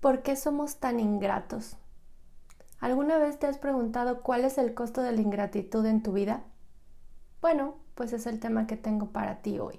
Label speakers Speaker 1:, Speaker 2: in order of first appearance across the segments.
Speaker 1: ¿Por qué somos tan ingratos? ¿Alguna vez te has preguntado cuál es el costo de la ingratitud en tu vida? Bueno, pues es el tema que tengo para ti hoy.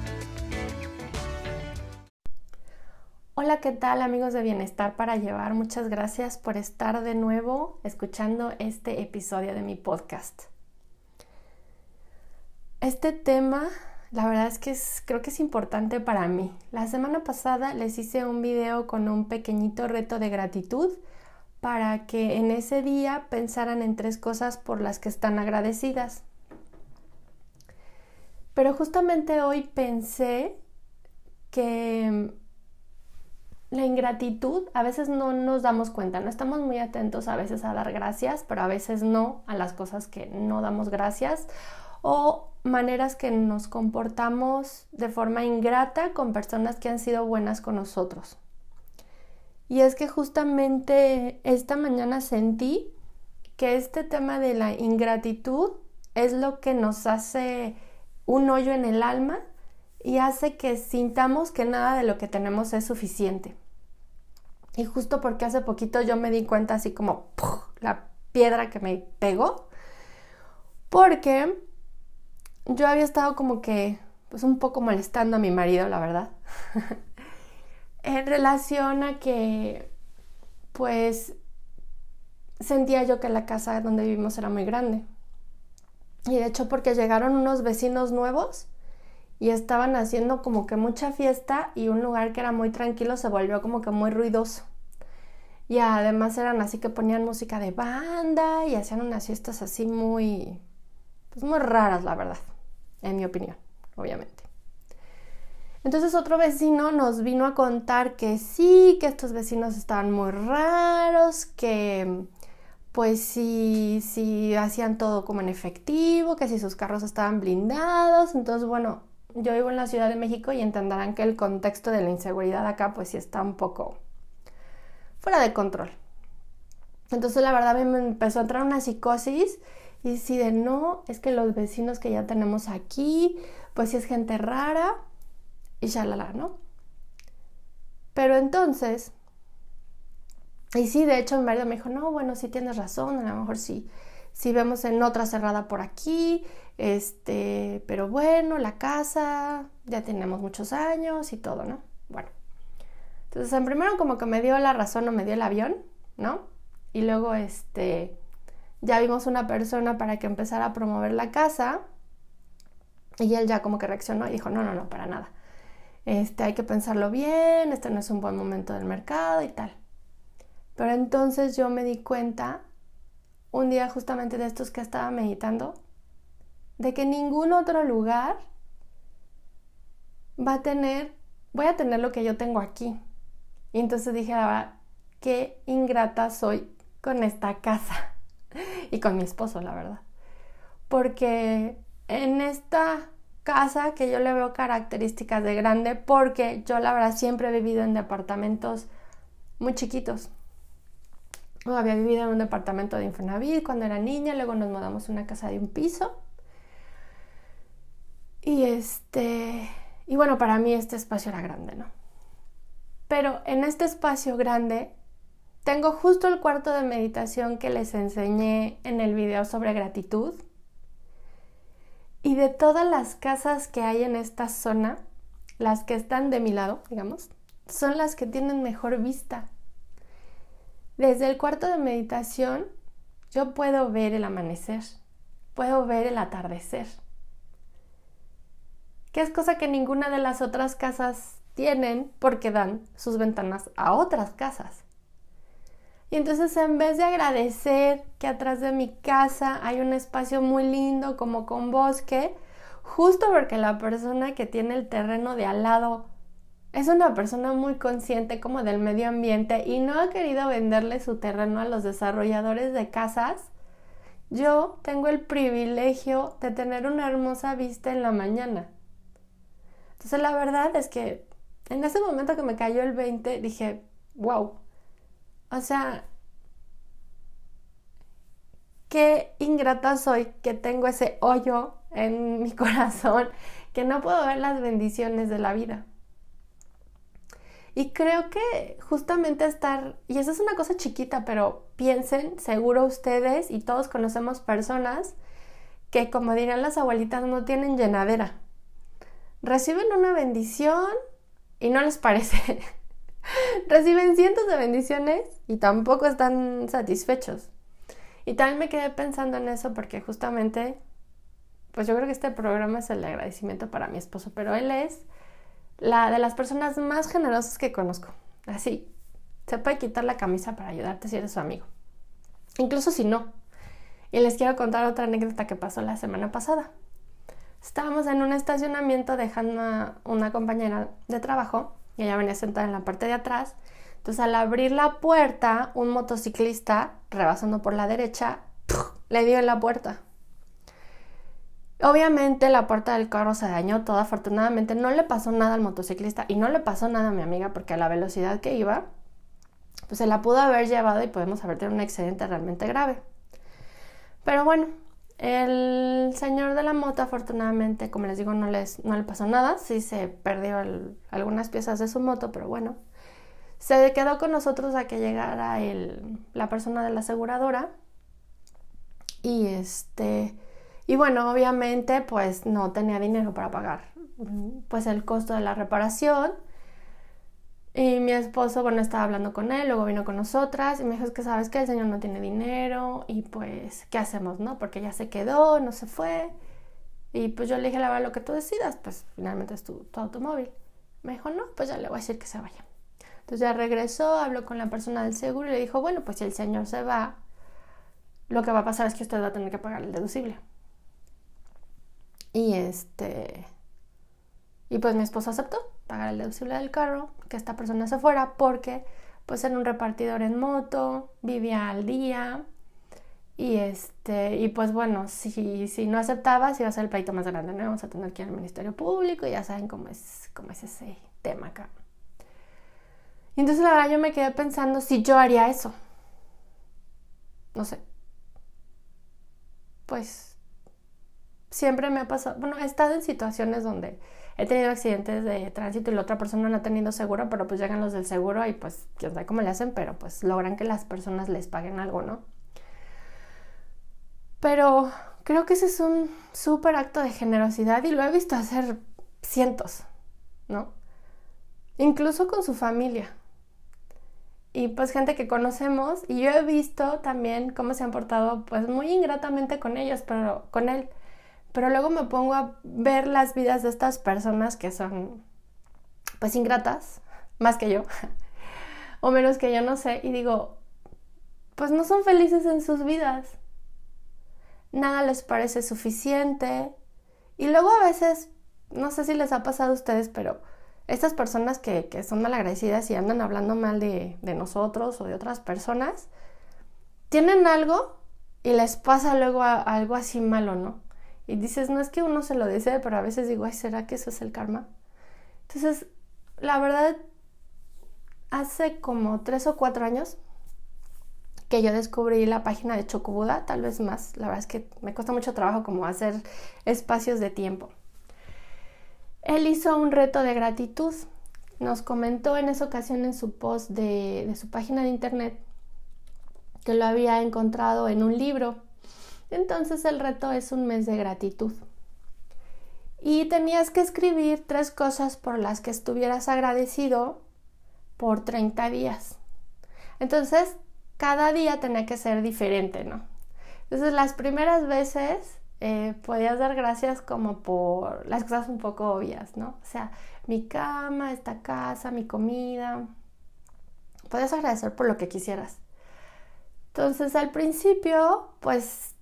Speaker 1: Hola, ¿qué tal amigos de Bienestar para Llevar? Muchas gracias por estar de nuevo escuchando este episodio de mi podcast. Este tema, la verdad es que creo que es importante para mí. La semana pasada les hice un video con un pequeñito reto de gratitud para que en ese día pensaran en tres cosas por las que están agradecidas. Pero justamente hoy pensé que la ingratitud a veces no nos damos cuenta, no estamos muy atentos a veces a dar gracias, pero a veces no a las cosas que no damos gracias o maneras que nos comportamos de forma ingrata con personas que han sido buenas con nosotros. Y es que justamente esta mañana sentí que este tema de la ingratitud es lo que nos hace un hoyo en el alma y hace que sintamos que nada de lo que tenemos es suficiente. Y justo porque hace poquito yo me di cuenta así como la piedra que me pegó, porque yo había estado como que pues un poco molestando a mi marido, la verdad, en relación a que pues sentía yo que la casa donde vivimos era muy grande. Y de hecho porque llegaron unos vecinos nuevos y estaban haciendo como que mucha fiesta y un lugar que era muy tranquilo se volvió como que muy ruidoso. Y además eran así que ponían música de banda y hacían unas fiestas así muy, pues muy raras, la verdad, en mi opinión, obviamente. Entonces otro vecino nos vino a contar que sí, que estos vecinos estaban muy raros, que pues sí, sí hacían todo como en efectivo, que si sus carros estaban blindados. Entonces, bueno, yo vivo en la Ciudad de México y entenderán que el contexto de la inseguridad acá pues sí está un poco fuera de control. Entonces la verdad me empezó a entrar una psicosis y si de no, es que los vecinos que ya tenemos aquí, pues sí es gente rara y ya la ¿no? Pero entonces, y sí, de hecho mi marido me dijo, no, bueno, sí tienes razón, a lo mejor sí, sí vemos en otra cerrada por aquí, este, pero bueno, la casa, ya tenemos muchos años y todo, ¿no? Bueno. Entonces, en primero como que me dio la razón o me dio el avión, ¿no? Y luego, este, ya vimos una persona para que empezara a promover la casa y él ya como que reaccionó y dijo, no, no, no, para nada. Este, hay que pensarlo bien, este no es un buen momento del mercado y tal. Pero entonces yo me di cuenta, un día justamente de estos que estaba meditando, de que ningún otro lugar va a tener, voy a tener lo que yo tengo aquí. Y entonces dije, ah, qué ingrata soy con esta casa y con mi esposo, la verdad. Porque en esta casa que yo le veo características de grande, porque yo la verdad siempre he vivido en departamentos muy chiquitos. Había vivido en un departamento de Infonavit cuando era niña, luego nos mudamos a una casa de un piso y este, y bueno, para mí este espacio era grande, ¿no? Pero en este espacio grande tengo justo el cuarto de meditación que les enseñé en el video sobre gratitud. Y de todas las casas que hay en esta zona, las que están de mi lado, digamos, son las que tienen mejor vista. Desde el cuarto de meditación yo puedo ver el amanecer, puedo ver el atardecer que es cosa que ninguna de las otras casas tienen porque dan sus ventanas a otras casas. Y entonces en vez de agradecer que atrás de mi casa hay un espacio muy lindo como con bosque, justo porque la persona que tiene el terreno de al lado es una persona muy consciente como del medio ambiente y no ha querido venderle su terreno a los desarrolladores de casas, yo tengo el privilegio de tener una hermosa vista en la mañana. Entonces la verdad es que en ese momento que me cayó el 20 dije, wow, o sea, qué ingrata soy que tengo ese hoyo en mi corazón, que no puedo ver las bendiciones de la vida. Y creo que justamente estar, y eso es una cosa chiquita, pero piensen, seguro ustedes y todos conocemos personas que, como dirían las abuelitas, no tienen llenadera. Reciben una bendición y no les parece. Reciben cientos de bendiciones y tampoco están satisfechos. Y también me quedé pensando en eso porque justamente, pues yo creo que este programa es el agradecimiento para mi esposo, pero él es la de las personas más generosas que conozco. Así, se puede quitar la camisa para ayudarte si eres su amigo. Incluso si no. Y les quiero contar otra anécdota que pasó la semana pasada. Estábamos en un estacionamiento dejando a una compañera de trabajo y ella venía sentada en la parte de atrás. Entonces al abrir la puerta, un motociclista, rebasando por la derecha, le dio en la puerta. Obviamente la puerta del carro se dañó todo, afortunadamente no le pasó nada al motociclista y no le pasó nada a mi amiga porque a la velocidad que iba, pues se la pudo haber llevado y podemos haber tenido un accidente realmente grave. Pero bueno, el señor de la moto afortunadamente, como les digo, no, les, no le pasó nada, sí se perdió algunas piezas de su moto, pero bueno, se quedó con nosotros a que llegara el, la persona de la aseguradora y este y bueno, obviamente pues no tenía dinero para pagar pues el costo de la reparación. Y mi esposo, bueno, estaba hablando con él, luego vino con nosotras y me dijo, es que sabes que el señor no tiene dinero y pues, ¿qué hacemos, no? Porque ya se quedó, no se fue. Y pues yo le dije, la verdad, lo que tú decidas, pues finalmente es tu, tu automóvil. Me dijo, no, pues ya le voy a decir que se vaya. Entonces ya regresó, habló con la persona del seguro y le dijo, bueno, pues si el señor se va, lo que va a pasar es que usted va a tener que pagar el deducible. Y este. Y pues mi esposo aceptó pagar el deducible del carro, que esta persona se fuera, porque pues era un repartidor en moto, vivía al día. Y este, y pues bueno, si, si no aceptaba, si iba a ser el pleito más grande, ¿no? Vamos a tener que ir al Ministerio Público, y ya saben cómo es, cómo es ese tema acá. Y entonces la verdad yo me quedé pensando si yo haría eso. No sé. Pues siempre me ha pasado, bueno, he estado en situaciones donde he tenido accidentes de tránsito y la otra persona no ha tenido seguro, pero pues llegan los del seguro y pues quién sabe cómo le hacen, pero pues logran que las personas les paguen algo, ¿no? Pero creo que ese es un súper acto de generosidad y lo he visto hacer cientos, ¿no? Incluso con su familia. Y pues gente que conocemos y yo he visto también cómo se han portado pues muy ingratamente con ellos, pero con él pero luego me pongo a ver las vidas de estas personas que son, pues, ingratas, más que yo, o menos que yo no sé, y digo, pues no son felices en sus vidas. Nada les parece suficiente. Y luego a veces, no sé si les ha pasado a ustedes, pero estas personas que, que son malagradecidas y andan hablando mal de, de nosotros o de otras personas, tienen algo y les pasa luego algo así malo, ¿no? Y dices, no es que uno se lo desee, pero a veces digo, ay, ¿será que eso es el karma? Entonces, la verdad, hace como tres o cuatro años que yo descubrí la página de Chocobuda, tal vez más. La verdad es que me cuesta mucho trabajo como hacer espacios de tiempo. Él hizo un reto de gratitud. Nos comentó en esa ocasión en su post de, de su página de internet que lo había encontrado en un libro entonces el reto es un mes de gratitud. Y tenías que escribir tres cosas por las que estuvieras agradecido por 30 días. Entonces, cada día tenía que ser diferente, ¿no? Entonces, las primeras veces eh, podías dar gracias como por las cosas un poco obvias, ¿no? O sea, mi cama, esta casa, mi comida. Podías agradecer por lo que quisieras. Entonces al principio, pues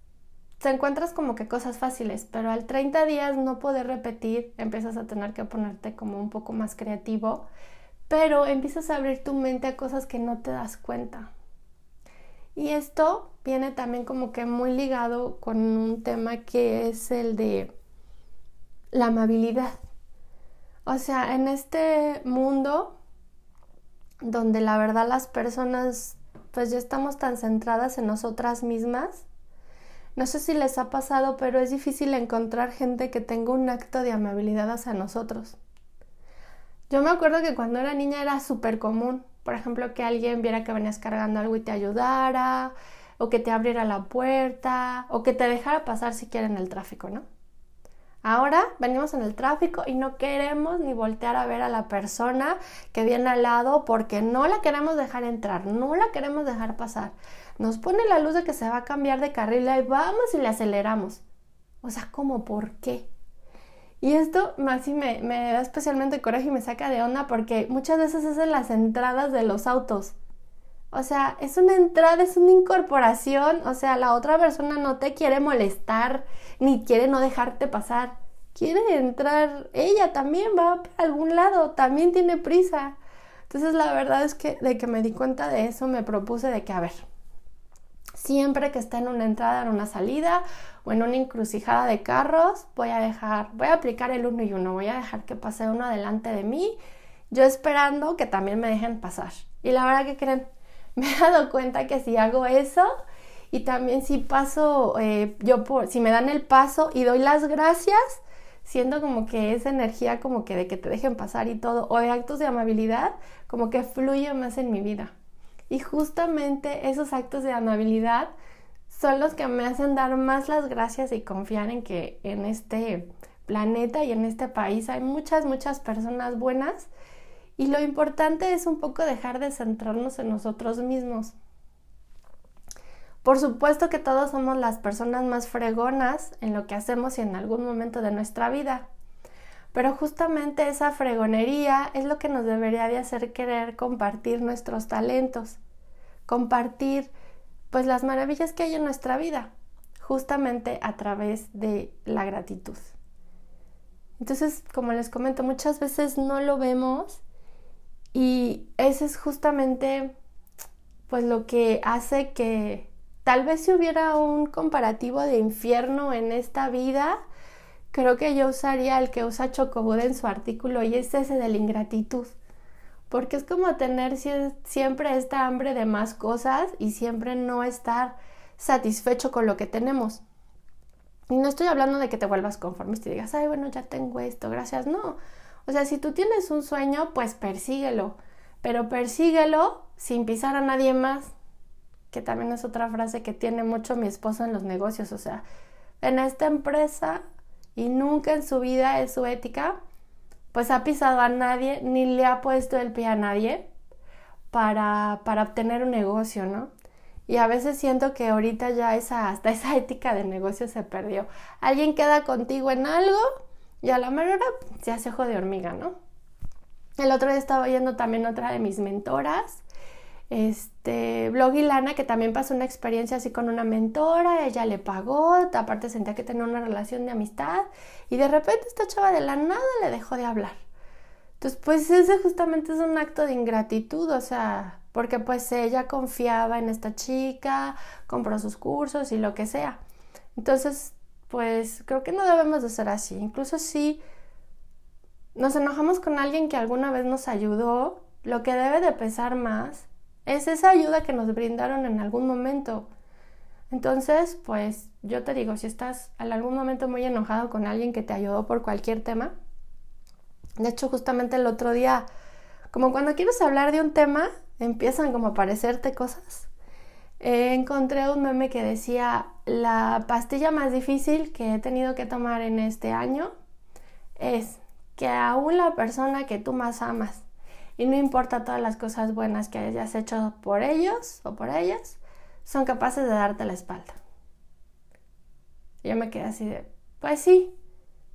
Speaker 1: te encuentras como que cosas fáciles, pero al 30 días no poder repetir, empiezas a tener que ponerte como un poco más creativo, pero empiezas a abrir tu mente a cosas que no te das cuenta. Y esto viene también como que muy ligado con un tema que es el de la amabilidad. O sea, en este mundo donde la verdad las personas pues ya estamos tan centradas en nosotras mismas, no sé si les ha pasado, pero es difícil encontrar gente que tenga un acto de amabilidad hacia nosotros. Yo me acuerdo que cuando era niña era súper común, por ejemplo, que alguien viera que venías cargando algo y te ayudara, o que te abriera la puerta, o que te dejara pasar si quiere en el tráfico, ¿no? Ahora venimos en el tráfico y no queremos ni voltear a ver a la persona que viene al lado porque no la queremos dejar entrar, no la queremos dejar pasar. Nos pone la luz de que se va a cambiar de carril y vamos y le aceleramos. O sea, ¿cómo por qué? Y esto más me, me da especialmente coraje y me saca de onda porque muchas veces es en las entradas de los autos. O sea, es una entrada, es una incorporación. O sea, la otra persona no te quiere molestar ni quiere no dejarte pasar. Quiere entrar. Ella también va para algún lado, también tiene prisa. Entonces, la verdad es que de que me di cuenta de eso, me propuse de que, a ver, siempre que esté en una entrada, en una salida o en una encrucijada de carros, voy a dejar, voy a aplicar el uno y uno, voy a dejar que pase uno delante de mí, yo esperando que también me dejen pasar. Y la verdad que creen, me he dado cuenta que si hago eso y también si paso, eh, yo por, si me dan el paso y doy las gracias, siento como que esa energía como que de que te dejen pasar y todo, o de actos de amabilidad, como que fluye más en mi vida. Y justamente esos actos de amabilidad son los que me hacen dar más las gracias y confiar en que en este planeta y en este país hay muchas, muchas personas buenas y lo importante es un poco dejar de centrarnos en nosotros mismos. Por supuesto que todos somos las personas más fregonas en lo que hacemos y en algún momento de nuestra vida. Pero justamente esa fregonería es lo que nos debería de hacer querer compartir nuestros talentos, compartir pues las maravillas que hay en nuestra vida, justamente a través de la gratitud. Entonces, como les comento, muchas veces no lo vemos y ese es justamente pues lo que hace que tal vez si hubiera un comparativo de infierno en esta vida, creo que yo usaría el que usa Chocobuda en su artículo y es ese de la ingratitud. Porque es como tener siempre esta hambre de más cosas y siempre no estar satisfecho con lo que tenemos. Y no estoy hablando de que te vuelvas conformista y digas, ay, bueno, ya tengo esto, gracias. No, o sea, si tú tienes un sueño, pues persíguelo, pero persíguelo sin pisar a nadie más, que también es otra frase que tiene mucho mi esposo en los negocios, o sea, en esta empresa y nunca en su vida es su ética, pues ha pisado a nadie ni le ha puesto el pie a nadie para, para obtener un negocio, ¿no? Y a veces siento que ahorita ya esa, hasta esa ética de negocio se perdió. Alguien queda contigo en algo y a la mera se hace ojo de hormiga, ¿no? El otro día estaba oyendo también otra de mis mentoras, este, Blog y Lana, que también pasó una experiencia así con una mentora, ella le pagó, aparte sentía que tenía una relación de amistad, y de repente esta chava de la nada le dejó de hablar. Entonces, pues ese justamente es un acto de ingratitud, o sea, porque pues ella confiaba en esta chica, compró sus cursos y lo que sea. Entonces, pues creo que no debemos de ser así. Incluso si nos enojamos con alguien que alguna vez nos ayudó, lo que debe de pesar más es esa ayuda que nos brindaron en algún momento. Entonces, pues yo te digo, si estás en algún momento muy enojado con alguien que te ayudó por cualquier tema, de hecho justamente el otro día, como cuando quieres hablar de un tema, empiezan como a aparecerte cosas encontré un meme que decía, la pastilla más difícil que he tenido que tomar en este año es que aún la persona que tú más amas, y no importa todas las cosas buenas que hayas hecho por ellos o por ellas, son capaces de darte la espalda. Y yo me quedé así de, pues sí,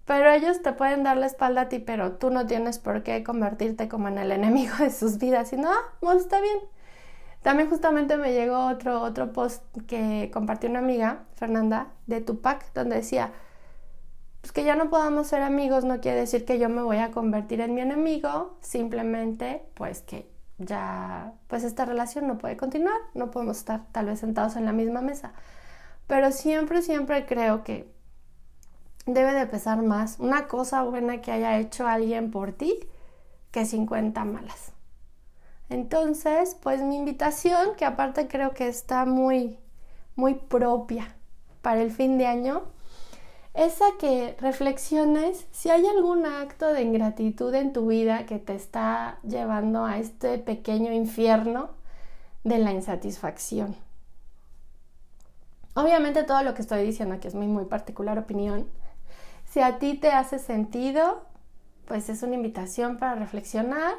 Speaker 1: pero ellos te pueden dar la espalda a ti, pero tú no tienes por qué convertirte como en el enemigo de sus vidas. Y no, pues está bien. También justamente me llegó otro, otro post que compartió una amiga, Fernanda, de Tupac, donde decía, pues que ya no podamos ser amigos no quiere decir que yo me voy a convertir en mi enemigo, simplemente pues que ya pues esta relación no puede continuar, no podemos estar tal vez sentados en la misma mesa. Pero siempre, siempre creo que debe de pesar más una cosa buena que haya hecho alguien por ti que 50 malas. Entonces, pues mi invitación, que aparte creo que está muy, muy propia para el fin de año, es a que reflexiones si hay algún acto de ingratitud en tu vida que te está llevando a este pequeño infierno de la insatisfacción. Obviamente todo lo que estoy diciendo aquí es mi muy particular opinión. Si a ti te hace sentido, pues es una invitación para reflexionar.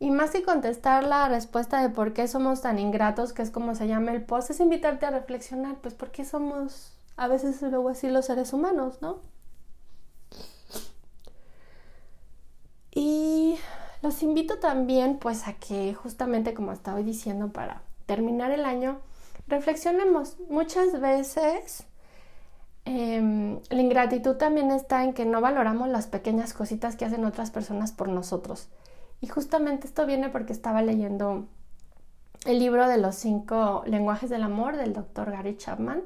Speaker 1: Y más que contestar la respuesta de por qué somos tan ingratos, que es como se llama el post, es invitarte a reflexionar, pues por qué somos a veces luego así los seres humanos, ¿no? Y los invito también pues a que justamente como estaba diciendo para terminar el año, reflexionemos. Muchas veces em, la ingratitud también está en que no valoramos las pequeñas cositas que hacen otras personas por nosotros. Y justamente esto viene porque estaba leyendo el libro de los cinco lenguajes del amor del doctor Gary Chapman.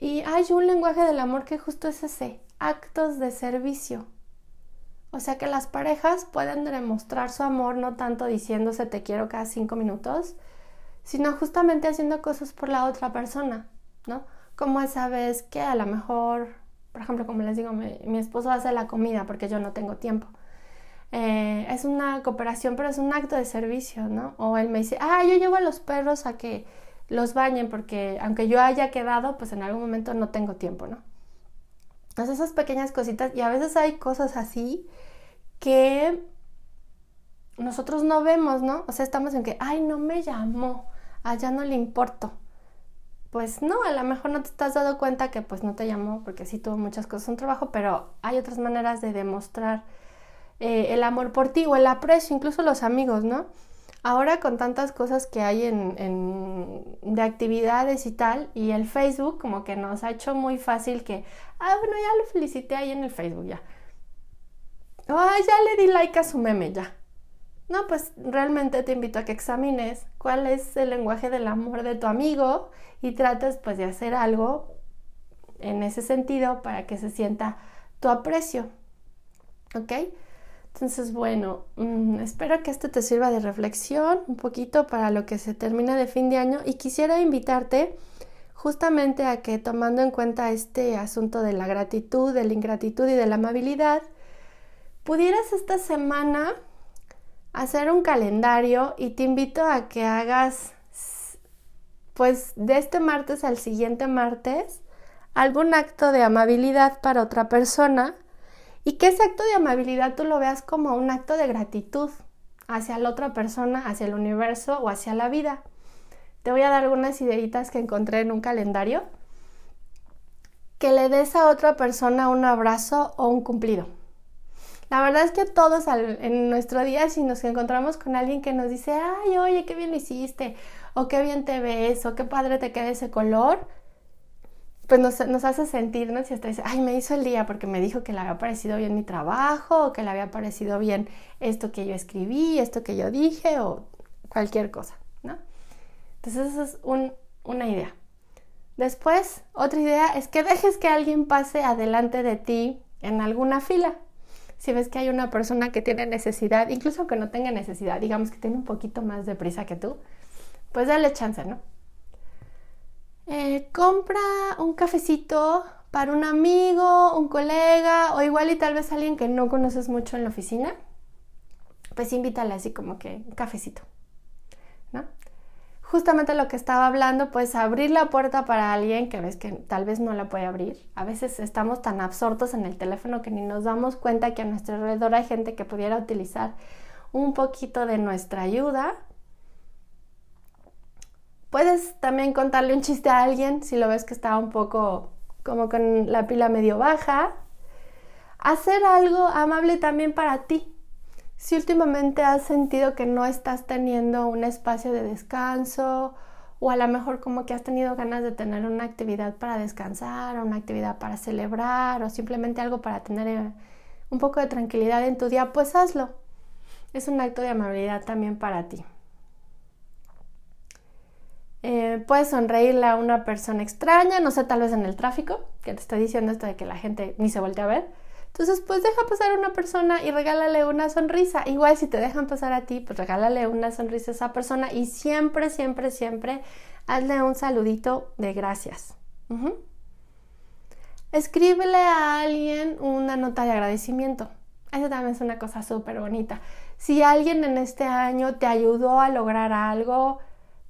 Speaker 1: Y hay un lenguaje del amor que justo es ese, actos de servicio. O sea que las parejas pueden demostrar su amor no tanto diciéndose te quiero cada cinco minutos, sino justamente haciendo cosas por la otra persona, ¿no? Como esa vez que a lo mejor, por ejemplo, como les digo, mi, esposo hace la comida porque yo no tengo tiempo. Eh, es una cooperación, pero es un acto de servicio, ¿no? O él me dice, ah, yo llevo a los perros a que los bañen porque aunque yo haya quedado, pues en algún momento no tengo tiempo, ¿no? Esas pequeñas cositas y a veces hay cosas así que nosotros no vemos, ¿no? O sea, estamos en que, ay, no me llamó, allá no le importo. Pues no, a lo mejor no te estás dado cuenta que pues no te llamó porque sí tuvo muchas cosas en trabajo, pero hay otras maneras de demostrar eh, el amor por ti o el aprecio, incluso los amigos, ¿no? Ahora con tantas cosas que hay en, de actividades y tal, y el Facebook como que nos ha hecho muy fácil que, ah, bueno, ya lo felicité ahí en el Facebook, ya. Ah, ya le di like a su meme, ya. No, pues realmente te invito a que examines cuál es el lenguaje del amor de tu amigo y trates pues de hacer algo en ese sentido para que se sienta tu aprecio. ¿Ok? Entonces, bueno, mm, espero que esto te sirva de reflexión un poquito para lo que se termina de fin de año. Y quisiera invitarte justamente a que tomando en cuenta este asunto de la gratitud, de la ingratitud y de la amabilidad, pudieras esta semana hacer un calendario y te invito a que hagas pues de este martes al siguiente martes algún acto de amabilidad para otra persona y que ese acto de amabilidad tú lo veas como un acto de gratitud hacia la otra persona, hacia el universo o hacia la vida. Te voy a dar algunas ideitas que encontré en un calendario. Que le des a otra persona un abrazo o un cumplido. La verdad es que todos en nuestro día, si nos encontramos con alguien que nos dice, ay, oye, qué bien lo hiciste, o qué bien te ves, o qué padre te queda ese color, pues nos, hace sentir, ¿no? Si hasta dice, ay, me hizo el día porque me dijo que le había parecido bien mi trabajo, que le había parecido bien esto que yo escribí, esto que yo dije, o cualquier cosa, ¿no? Entonces, esa es una idea. Después, otra idea es que dejes que alguien pase adelante de ti en alguna fila. Si ves que hay una persona que tiene necesidad, incluso que no tenga necesidad, digamos que tiene un poquito más de prisa que tú, pues dale chance, ¿no? Eh, compra un cafecito para un amigo, un colega o igual y tal vez alguien que no conoces mucho en la oficina, pues invítale así como que un cafecito, ¿no? Justamente lo que estaba hablando, pues abrir la puerta para alguien que ves que tal vez no la puede abrir. A veces estamos tan absortos en el teléfono que ni nos damos cuenta que a nuestro alrededor hay gente que pudiera utilizar un poquito de nuestra ayuda puedes también contarle un chiste a alguien si lo ves que está un poco como con la pila medio baja. Hacer algo amable también para ti. Si últimamente has sentido que no estás teniendo un espacio de descanso o a lo mejor como que has tenido ganas de tener una actividad para descansar o una actividad para celebrar o simplemente algo para tener eh, un poco de tranquilidad en tu día, pues hazlo. Es un acto de amabilidad también para ti. Eh, puedes sonreírle a una persona extraña, no sé, tal vez en el tráfico, que te estoy diciendo esto de que la gente ni se voltea a ver. Entonces, pues deja pasar a una persona y regálale una sonrisa. Igual si te dejan pasar a ti, pues regálale una sonrisa a esa persona y siempre, siempre, siempre hazle un saludito de gracias. Escríbele a alguien una nota de agradecimiento. Esa también es una cosa súper bonita. Si alguien en este año te ayudó a lograr algo,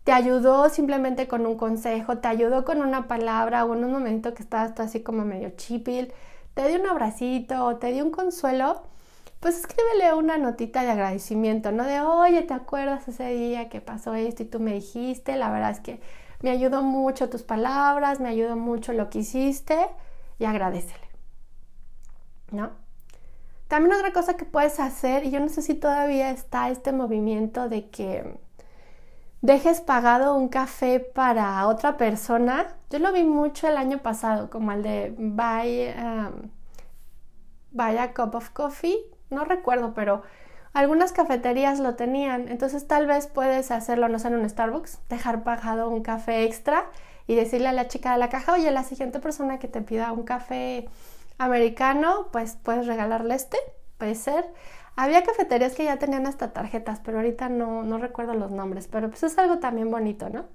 Speaker 1: te ayudó simplemente con un consejo, te ayudó con una palabra o en un momento que estabas así como medio chipil, te dio un abracito o te dio un consuelo, pues escríbele una notita de agradecimiento, ¿no? De, oye, ¿te acuerdas ese día que pasó esto y tú me dijiste? La verdad es que me ayudó mucho tus palabras, me ayudó mucho lo que hiciste y agradecele, ¿no? También otra cosa que puedes hacer, y yo no sé si todavía está este movimiento de que dejes pagado un café para otra persona. Yo lo vi mucho el año pasado, como el de buy, um, buy a cup of coffee. No recuerdo, pero algunas cafeterías lo tenían. Entonces tal vez puedes hacerlo, no sé, en un Starbucks, dejar pagado un café extra y decirle a la chica de la caja, oye, la siguiente persona que te pida un café americano, pues puedes regalarle este, puede ser. Había cafeterías que ya tenían hasta tarjetas, pero ahorita no, recuerdo los nombres, pero pues es algo también bonito, ¿no?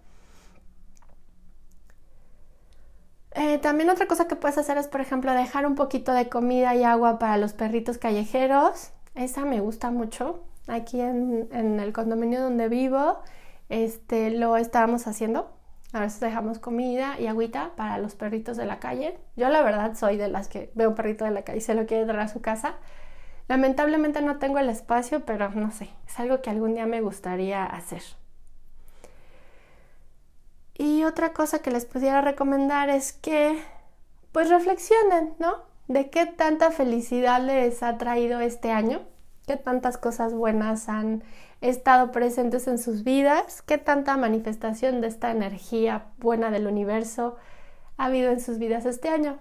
Speaker 1: Eh, también otra cosa que puedes hacer es, por ejemplo, dejar un poquito de comida y agua para los perritos callejeros. Esa me gusta mucho. Aquí en, en el condominio donde vivo, este, lo estábamos haciendo. A veces dejamos comida y agüita para los perritos de la calle. Yo la verdad soy de las que veo un perrito de la calle y se lo quiere traer a su casa. Lamentablemente no tengo el espacio, pero no sé, es algo que algún día me gustaría hacer. Y otra cosa que les pudiera recomendar es que pues reflexionen, ¿no? De qué tanta felicidad les ha traído este año, qué tantas cosas buenas han estado presentes en sus vidas, qué tanta manifestación de esta energía buena del universo ha habido en sus vidas este año.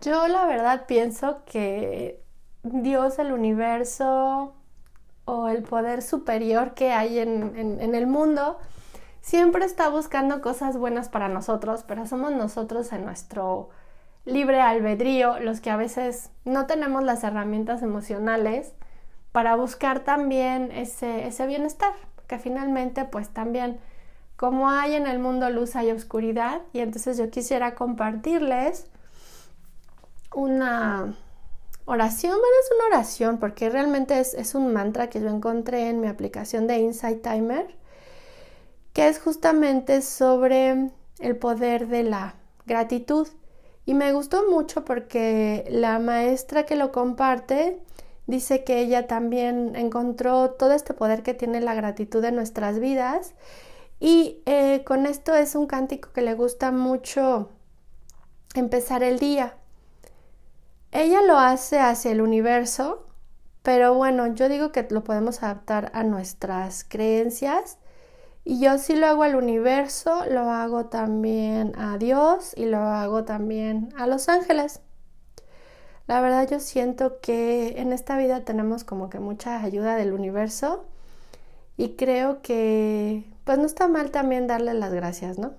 Speaker 1: Yo la verdad pienso que Dios, el universo o el poder superior que hay en, el mundo siempre está buscando cosas buenas para nosotros, pero somos nosotros en nuestro libre albedrío los que a veces no tenemos las herramientas emocionales para buscar también ese, ese bienestar, que finalmente pues también como hay en el mundo luz hay oscuridad y entonces yo quisiera compartirles una oración, bueno, es una oración porque realmente es, un mantra que yo encontré en mi aplicación de Insight Timer, que es justamente sobre el poder de la gratitud. Y me gustó mucho porque la maestra que lo comparte dice que ella también encontró todo este poder que tiene la gratitud en nuestras vidas. Y eh, con esto es un cántico que le gusta mucho empezar el día. Ella lo hace hacia el universo, pero bueno, yo digo que lo podemos adaptar a nuestras creencias. Y yo sí lo hago al universo, lo hago también a Dios y lo hago también a los ángeles. La verdad yo siento que en esta vida tenemos como que mucha ayuda del universo y creo que pues no está mal también darle las gracias, ¿no?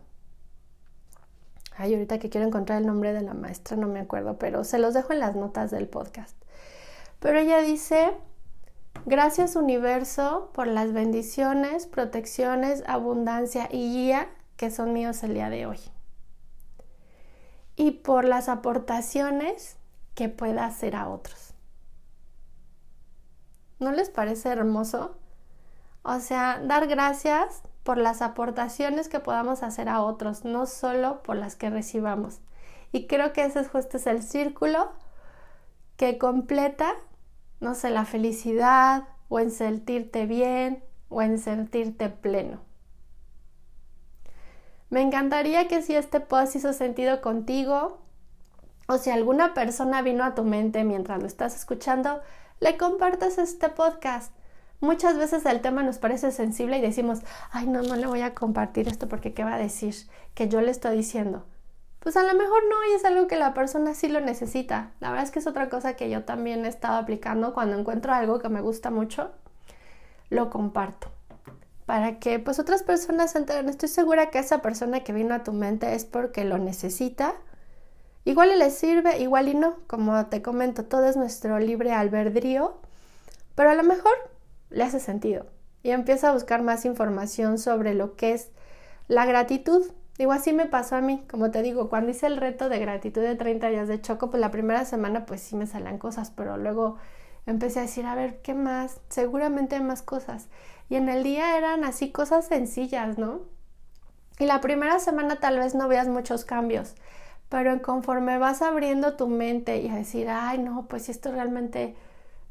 Speaker 1: Ay, ahorita que quiero encontrar el nombre de la maestra, no me acuerdo, pero se los dejo en las notas del podcast. Pero ella dice, gracias universo por las bendiciones, protecciones, abundancia y guía que son míos el día de hoy. Y por las aportaciones que pueda hacer a otros. ¿No les parece hermoso? O sea, dar gracias por las aportaciones que podamos hacer a otros, no solo por las que recibamos. Y creo que ese es justo el círculo que completa, no sé, la felicidad o en sentirte bien o en sentirte pleno. Me encantaría que si este post hizo sentido contigo o si alguna persona vino a tu mente mientras lo estás escuchando, le compartas este podcast. Muchas veces el tema nos parece sensible y decimos, ay, no, no le voy a compartir esto porque ¿qué va a decir? Que yo le estoy diciendo. Pues a lo mejor no y es algo que la persona sí lo necesita. La verdad es que es otra cosa que yo también he estado aplicando cuando encuentro algo que me gusta mucho, lo comparto. Para que pues otras personas se enteren. Estoy segura que esa persona que vino a tu mente es porque lo necesita Igual le sirve, igual y no. Como te comento, todo es nuestro libre albedrío, pero a lo mejor le hace sentido y empieza a buscar más información sobre lo que es la gratitud. Digo, así me pasó a mí, como te digo, cuando hice el reto de gratitud de 30 días de choco, pues la primera semana pues sí me salían cosas, pero luego empecé a decir, a ver, ¿qué más? Seguramente hay más cosas. Y en el día eran así cosas sencillas, ¿no? Y la primera semana tal vez no veas muchos cambios, pero conforme vas abriendo tu mente y a decir, ay, no, pues esto realmente,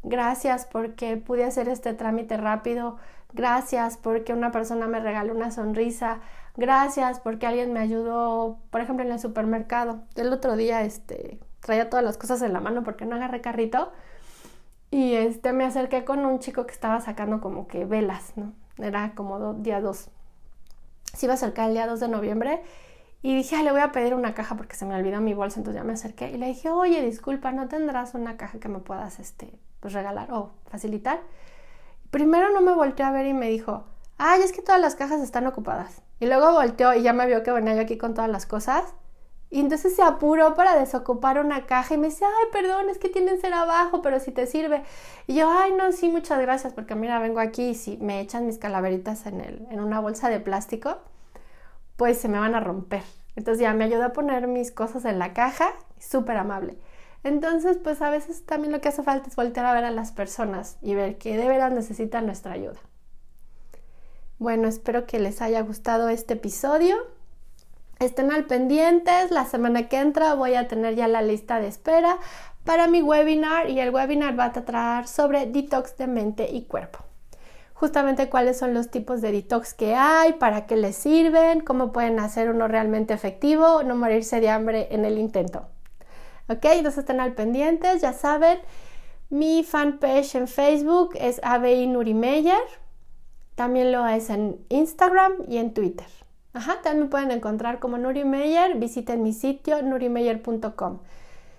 Speaker 1: gracias porque pude hacer este trámite rápido, gracias porque una persona me regaló una sonrisa, gracias porque alguien me ayudó, por ejemplo, en el supermercado. El otro día, este, traía todas las cosas en la mano porque no agarré carrito y este, me acerqué con un chico que estaba sacando como que velas, ¿no? Era como día 2. Se iba a acercar el día 2 de noviembre y dije, le voy a pedir una caja porque se me olvidó mi bolsa, entonces ya me acerqué y le dije, oye, disculpa, ¿no tendrás una caja que me puedas este, pues, regalar o facilitar? Primero no me volteó a ver y me dijo, ay, es que todas las cajas están ocupadas. Y luego volteó y ya me vio que venía yo aquí con todas las cosas. Y entonces se apuró para desocupar una caja y me dice, ay, perdón, es que tienen ser abajo, pero si te sirve. Y yo, ay, no, sí, muchas gracias, porque mira, vengo aquí y si me echan mis calaveritas en, el, en una bolsa de plástico, pues se me van a romper. Entonces ya me ayudó a poner mis cosas en la caja, súper amable. Entonces, pues a veces también lo que hace falta es voltear a ver a las personas y ver que de verdad necesitan nuestra ayuda. Bueno, espero que les haya gustado este episodio. Estén al pendientes, la semana que entra voy a tener ya la lista de espera para mi webinar y el webinar va a tratar sobre detox de mente y cuerpo justamente cuáles son los tipos de detox que hay, para qué les sirven, cómo pueden hacer uno realmente efectivo, no morirse de hambre en el intento. ¿Ok? Entonces estén al pendientes, ya saben. Mi fanpage en Facebook es ABI Nurimeyer. También lo es en Instagram y en Twitter. Ajá, también me pueden encontrar como Nuri Meyer. Visiten mi sitio nurimeyer.com.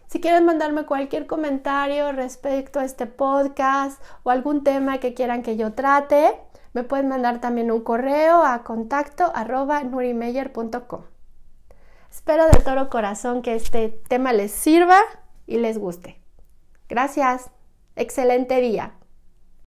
Speaker 1: Si quieren mandarme cualquier comentario respecto a este podcast o algún tema que quieran que yo trate, me pueden mandar también un correo a contacto nurimeyer.com. Espero de todo corazón que este tema les sirva y les guste. Gracias. Excelente día.